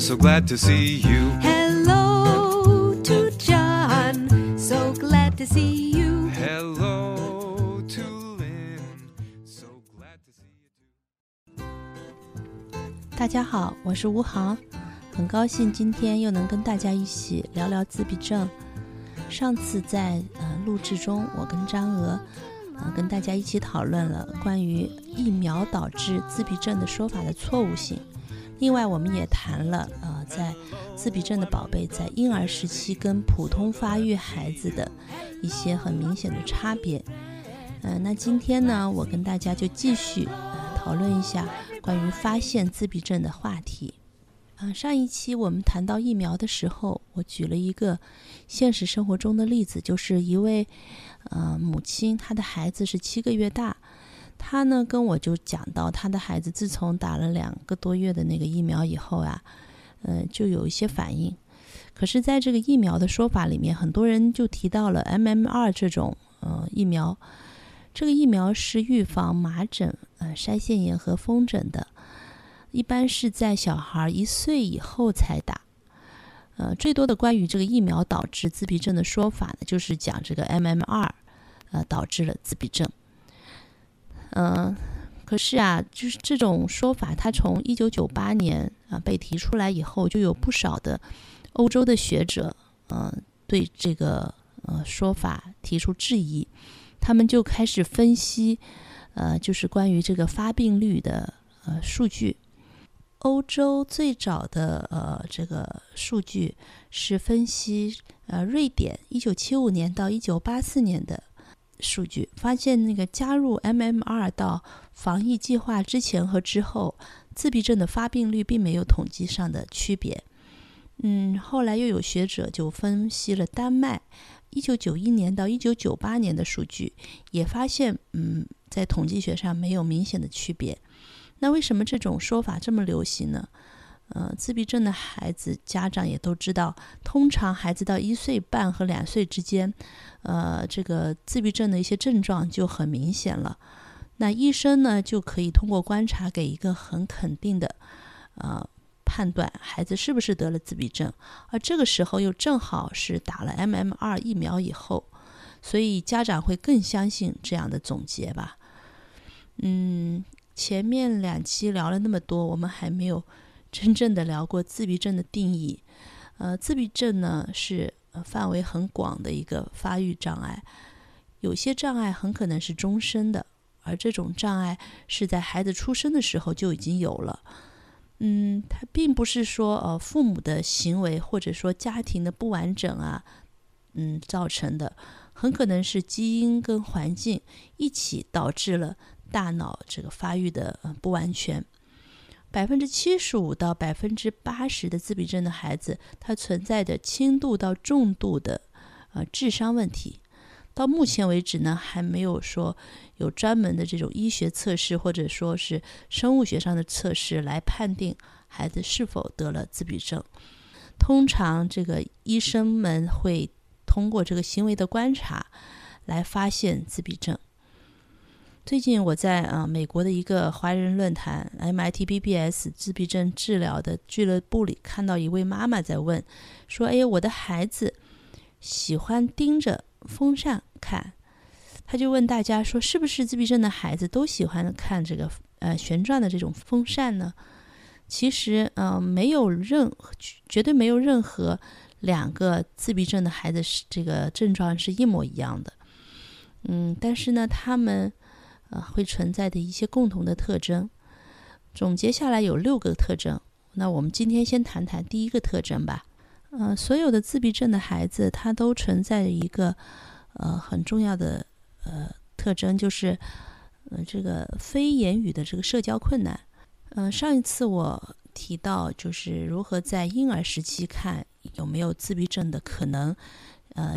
So glad to see you. Hello to John, so glad to see you. Hello to Lynn. So glad to see you too. 大家好，我是吴航，很高兴今天又能跟大家一起聊聊自闭症。上次在呃录制中，我跟张娥呃跟大家一起讨论了关于疫苗导致自闭症的说法的错误性。另外，我们也谈了呃在自闭症的宝贝在婴儿时期跟普通发育孩子的一些很明显的差别。嗯、那今天呢，我跟大家就继续呃讨论一下关于发现自闭症的话题。啊、上一期我们谈到疫苗的时候，我举了一个现实生活中的例子，就是一位呃母亲，她的孩子是七个月大，他呢跟我就讲到，他的孩子自从打了两个多月的那个疫苗以后啊，呃，就有一些反应。可是，在这个疫苗的说法里面，很多人就提到了 MMR 这种呃疫苗，这个疫苗是预防麻疹、呃腮腺炎和风疹的，一般是在小孩一岁以后才打。呃，最多的关于这个疫苗导致自闭症的说法呢，就是讲这个 MMR，呃，导致了自闭症。嗯、可是啊，就是这种说法，它从一九九八年啊、被提出来以后，就有不少的欧洲的学者，呃，对这个呃说法提出质疑，他们就开始分析，呃，就是关于这个发病率的呃数据。欧洲最早的呃这个数据是分析呃瑞典一九七五年到一九八四年的数据，发现那个加入 MMR 到防疫计划之前和之后，自闭症的发病率并没有统计上的区别。嗯，后来又有学者就分析了丹麦一九九一年到一九九八年的数据，也发现嗯在统计学上没有明显的区别。那为什么这种说法这么流行呢？呃，自闭症的孩子家长也都知道，通常孩子到一岁半和两岁之间，呃，这个自闭症的一些症状就很明显了。那医生呢就可以通过观察给一个很肯定的，呃，判断孩子是不是得了自闭症。而这个时候又正好是打了 MMR 疫苗以后，所以家长会更相信这样的总结吧。嗯，前面两期聊了那么多，我们还没有真正的聊过自闭症的定义。呃，自闭症呢是范围很广的一个发育障碍，有些障碍很可能是终身的，而这种障碍是在孩子出生的时候就已经有了。嗯，它并不是说呃父母的行为或者说家庭的不完整啊，嗯造成的，很可能是基因跟环境一起导致了大脑这个发育的不完全。百分之七十五到百分之八十的自闭症的孩子，他存在着轻度到重度的呃智商问题。到目前为止呢，还没有说有专门的这种医学测试或者说是生物学上的测试来判定孩子是否得了自闭症。通常这个医生们会通过这个行为的观察来发现自闭症。最近我在啊、呃美国的一个华人论坛 MIT BBS 自闭症治疗的俱乐部里，看到一位妈妈在问，说：“哎，我的孩子喜欢盯着风扇看。”他就问大家说：“是不是自闭症的孩子都喜欢看这个呃旋转的这种风扇呢？”其实，呃，没有任何绝对没有任何两个自闭症的孩子是这个症状是一模一样的。嗯，但是呢，他们啊会存在的一些共同的特征，总结下来有六个特征。那我们今天先谈谈第一个特征吧。呃，所有的自闭症的孩子，他都存在一个呃很重要的呃特征，就是呃这个非言语的这个社交困难。呃，上一次我提到就是如何在婴儿时期看有没有自闭症的可能，呃，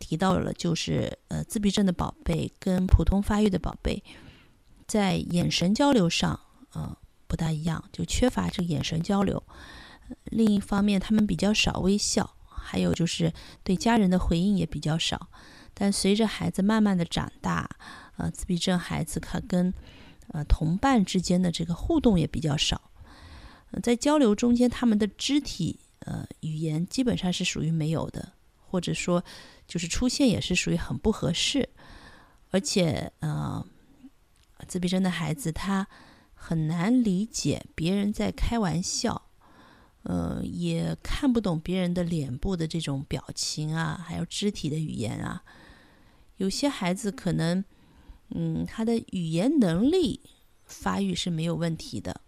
提到了就是呃自闭症的宝贝跟普通发育的宝贝在眼神交流上呃不大一样，就缺乏这个眼神交流。另一方面，他们比较少微笑，还有就是对家人的回应也比较少。但随着孩子慢慢的长大，呃，自闭症孩子他跟呃同伴之间的这个互动也比较少。在交流中间，他们的肢体呃语言基本上是属于没有的，或者说就是出现也是属于很不合适，而且呃，自闭症的孩子他很难理解别人在开玩笑，呃，也看不懂别人的脸部的这种表情啊，还有肢体的语言啊。有些孩子可能，嗯，他的语言能力发育是没有问题的，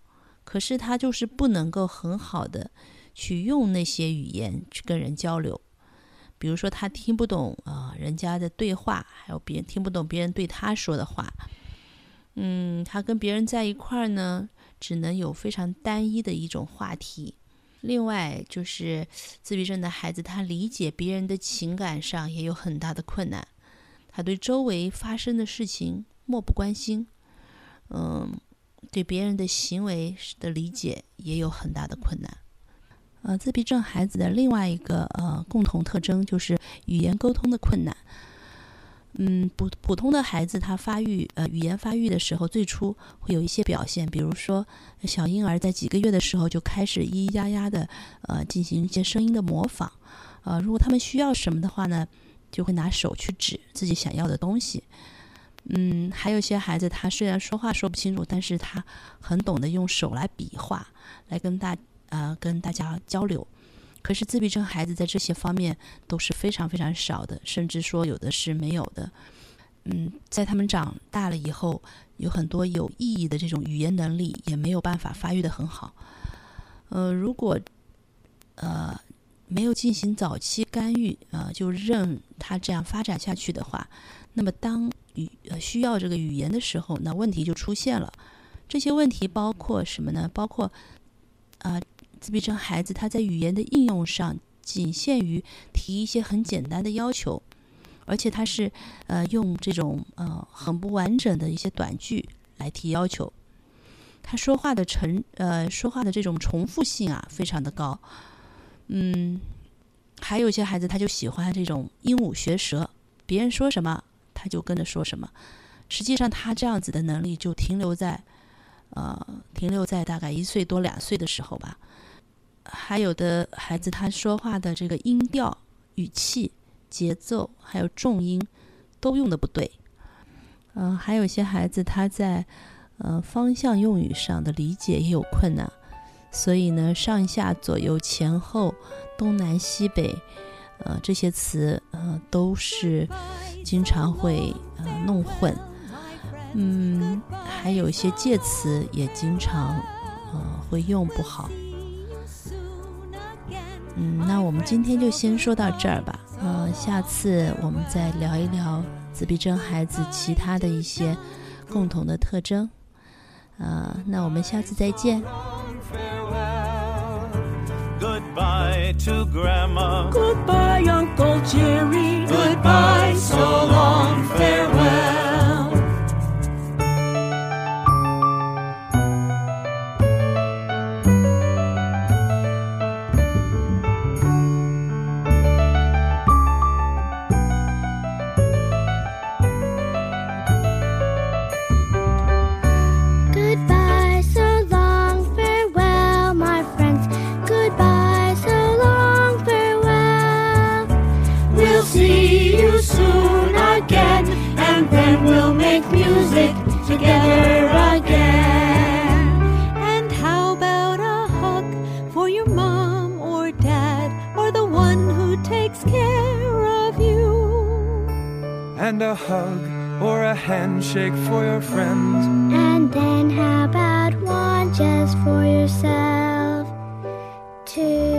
可是他就是不能够很好的去用那些语言去跟人交流。比如说，他听不懂啊、人家的对话，还有别人听不懂别人对他说的话。嗯，他跟别人在一块儿呢，只能有非常单一的一种话题。另外，就是自闭症的孩子，他理解别人的情感上也有很大的困难。他对周围发生的事情漠不关心，嗯，对别人的行为的理解也有很大的困难。呃，自闭症孩子的另外一个呃共同特征就是语言沟通的困难。嗯，普普通的孩子他发育呃语言发育的时候，最初会有一些表现，比如说小婴儿在几个月的时候就开始咿咿呀呀的呃进行一些声音的模仿。呃，如果他们需要什么的话呢，就会拿手去指自己想要的东西。嗯，还有些孩子，他虽然说话说不清楚，但是他很懂得用手来比划，来跟大呃跟大家交流。可是自闭症孩子在这些方面都是非常非常少的，甚至说有的是没有的。嗯，在他们长大了以后，有很多有意义的这种语言能力也没有办法发育的很好。呃，如果呃没有进行早期干预，呃，就任他这样发展下去的话，那么当语呃需要这个语言的时候，那问题就出现了。这些问题包括什么呢？包括啊、自闭症孩子他在语言的应用上仅限于提一些很简单的要求，而且他是呃用这种呃很不完整的一些短句来提要求。他说话的成呃说话的这种重复性啊非常的高，嗯，还有一些孩子他就喜欢这种鹦鹉学舌，别人说什么他就跟着说什么。实际上他这样子的能力就停留在呃停留在大概一岁多两岁的时候吧。还有的孩子他说话的这个音调、语气、节奏还有重音都用的不对。嗯、还有些孩子他在呃方向用语上的理解也有困难，所以呢上下左右前后东南西北呃这些词呃都是经常会呃弄混。嗯，还有一些介词也经常呃会用不好。嗯那我们今天就先说到这儿吧。嗯下次我们再聊一聊自闭症孩子其他的一些共同的特征。啊那我们下次再见。Goodbye to grandma. Goodbye uncle jerry. Goodbye so make music together again. And how about a hug for your mom or dad or the one who takes care of you? And a hug or a handshake for your friends. And then how about one just for yourself? Too.